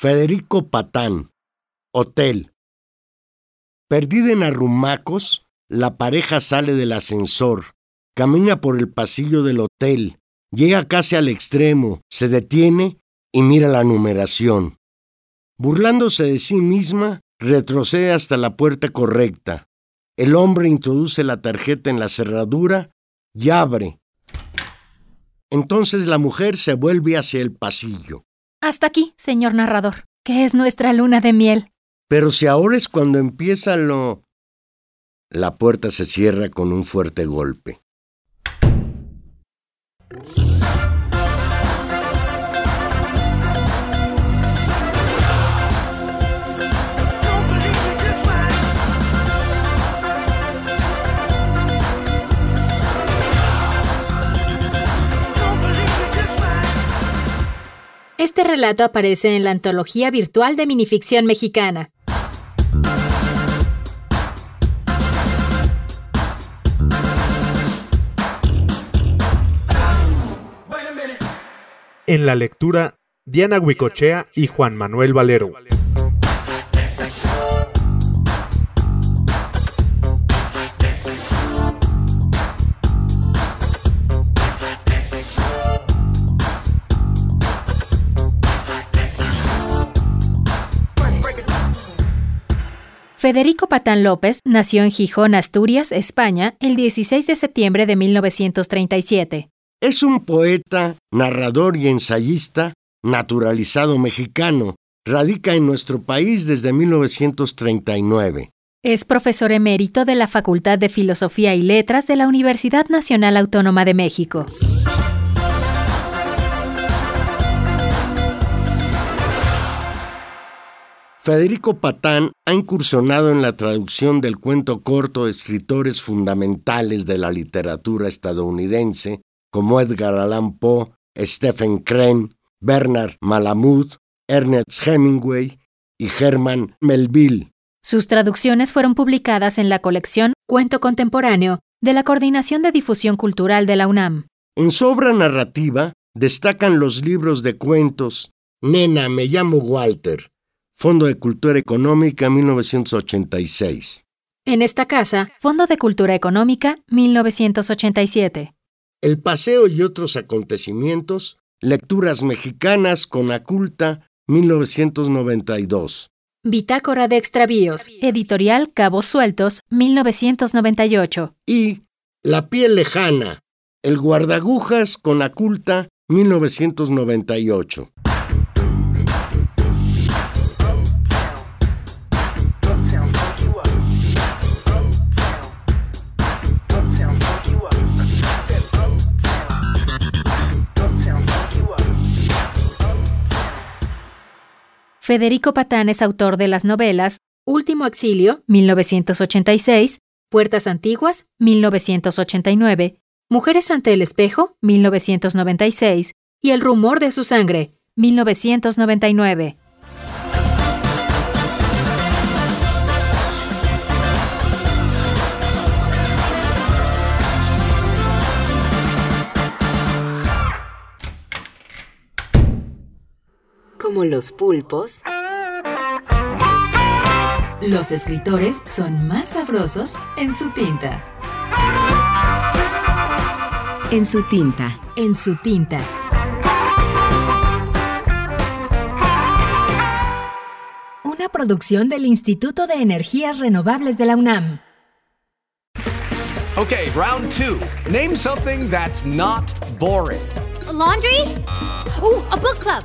Federico Patán, Hotel. Perdida en arrumacos, la pareja sale del ascensor, camina por el pasillo del hotel, llega casi al extremo, se detiene y mira la numeración. Burlándose de sí misma, retrocede hasta la puerta correcta. El hombre introduce la tarjeta en la cerradura y abre. Entonces la mujer se vuelve hacia el pasillo. Hasta aquí, señor narrador, que es nuestra luna de miel. Pero si ahora es cuando empieza lo... La puerta se cierra con un fuerte golpe. Este relato aparece en la antología virtual de minificción mexicana. En la lectura, Diana Huicochea y Juan Manuel Valero. Federico Patán López nació en Gijón, Asturias, España, el 16 de septiembre de 1937. Es un poeta, narrador y ensayista naturalizado mexicano. Radica en nuestro país desde 1939. Es profesor emérito de la Facultad de Filosofía y Letras de la Universidad Nacional Autónoma de México. Federico Patán ha incursionado en la traducción del cuento corto de escritores fundamentales de la literatura estadounidense como Edgar Allan Poe, Stephen Crane, Bernard Malamud, Ernest Hemingway y Herman Melville. Sus traducciones fueron publicadas en la colección Cuento Contemporáneo de la Coordinación de Difusión Cultural de la UNAM. En su obra narrativa destacan los libros de cuentos Nena, me llamo Walter, Fondo de Cultura Económica 1986. En esta casa, Fondo de Cultura Económica 1987. El paseo y otros acontecimientos, Lecturas Mexicanas con Aculta 1992. Bitácora de Extravíos, editorial Cabos Sueltos 1998. Y La piel lejana, El guardagujas con Aculta 1998. Federico Patán es autor de las novelas Último Exilio, 1986, Puertas Antiguas, 1989, Mujeres ante el espejo, 1996, y El rumor de su sangre, 1999. Como los pulpos, los escritores son más sabrosos en su tinta. En su tinta. En su tinta. Una producción del Instituto de Energías Renovables de la UNAM. Okay, round two. Name something that's not boring. A laundry? Ooh, a book club.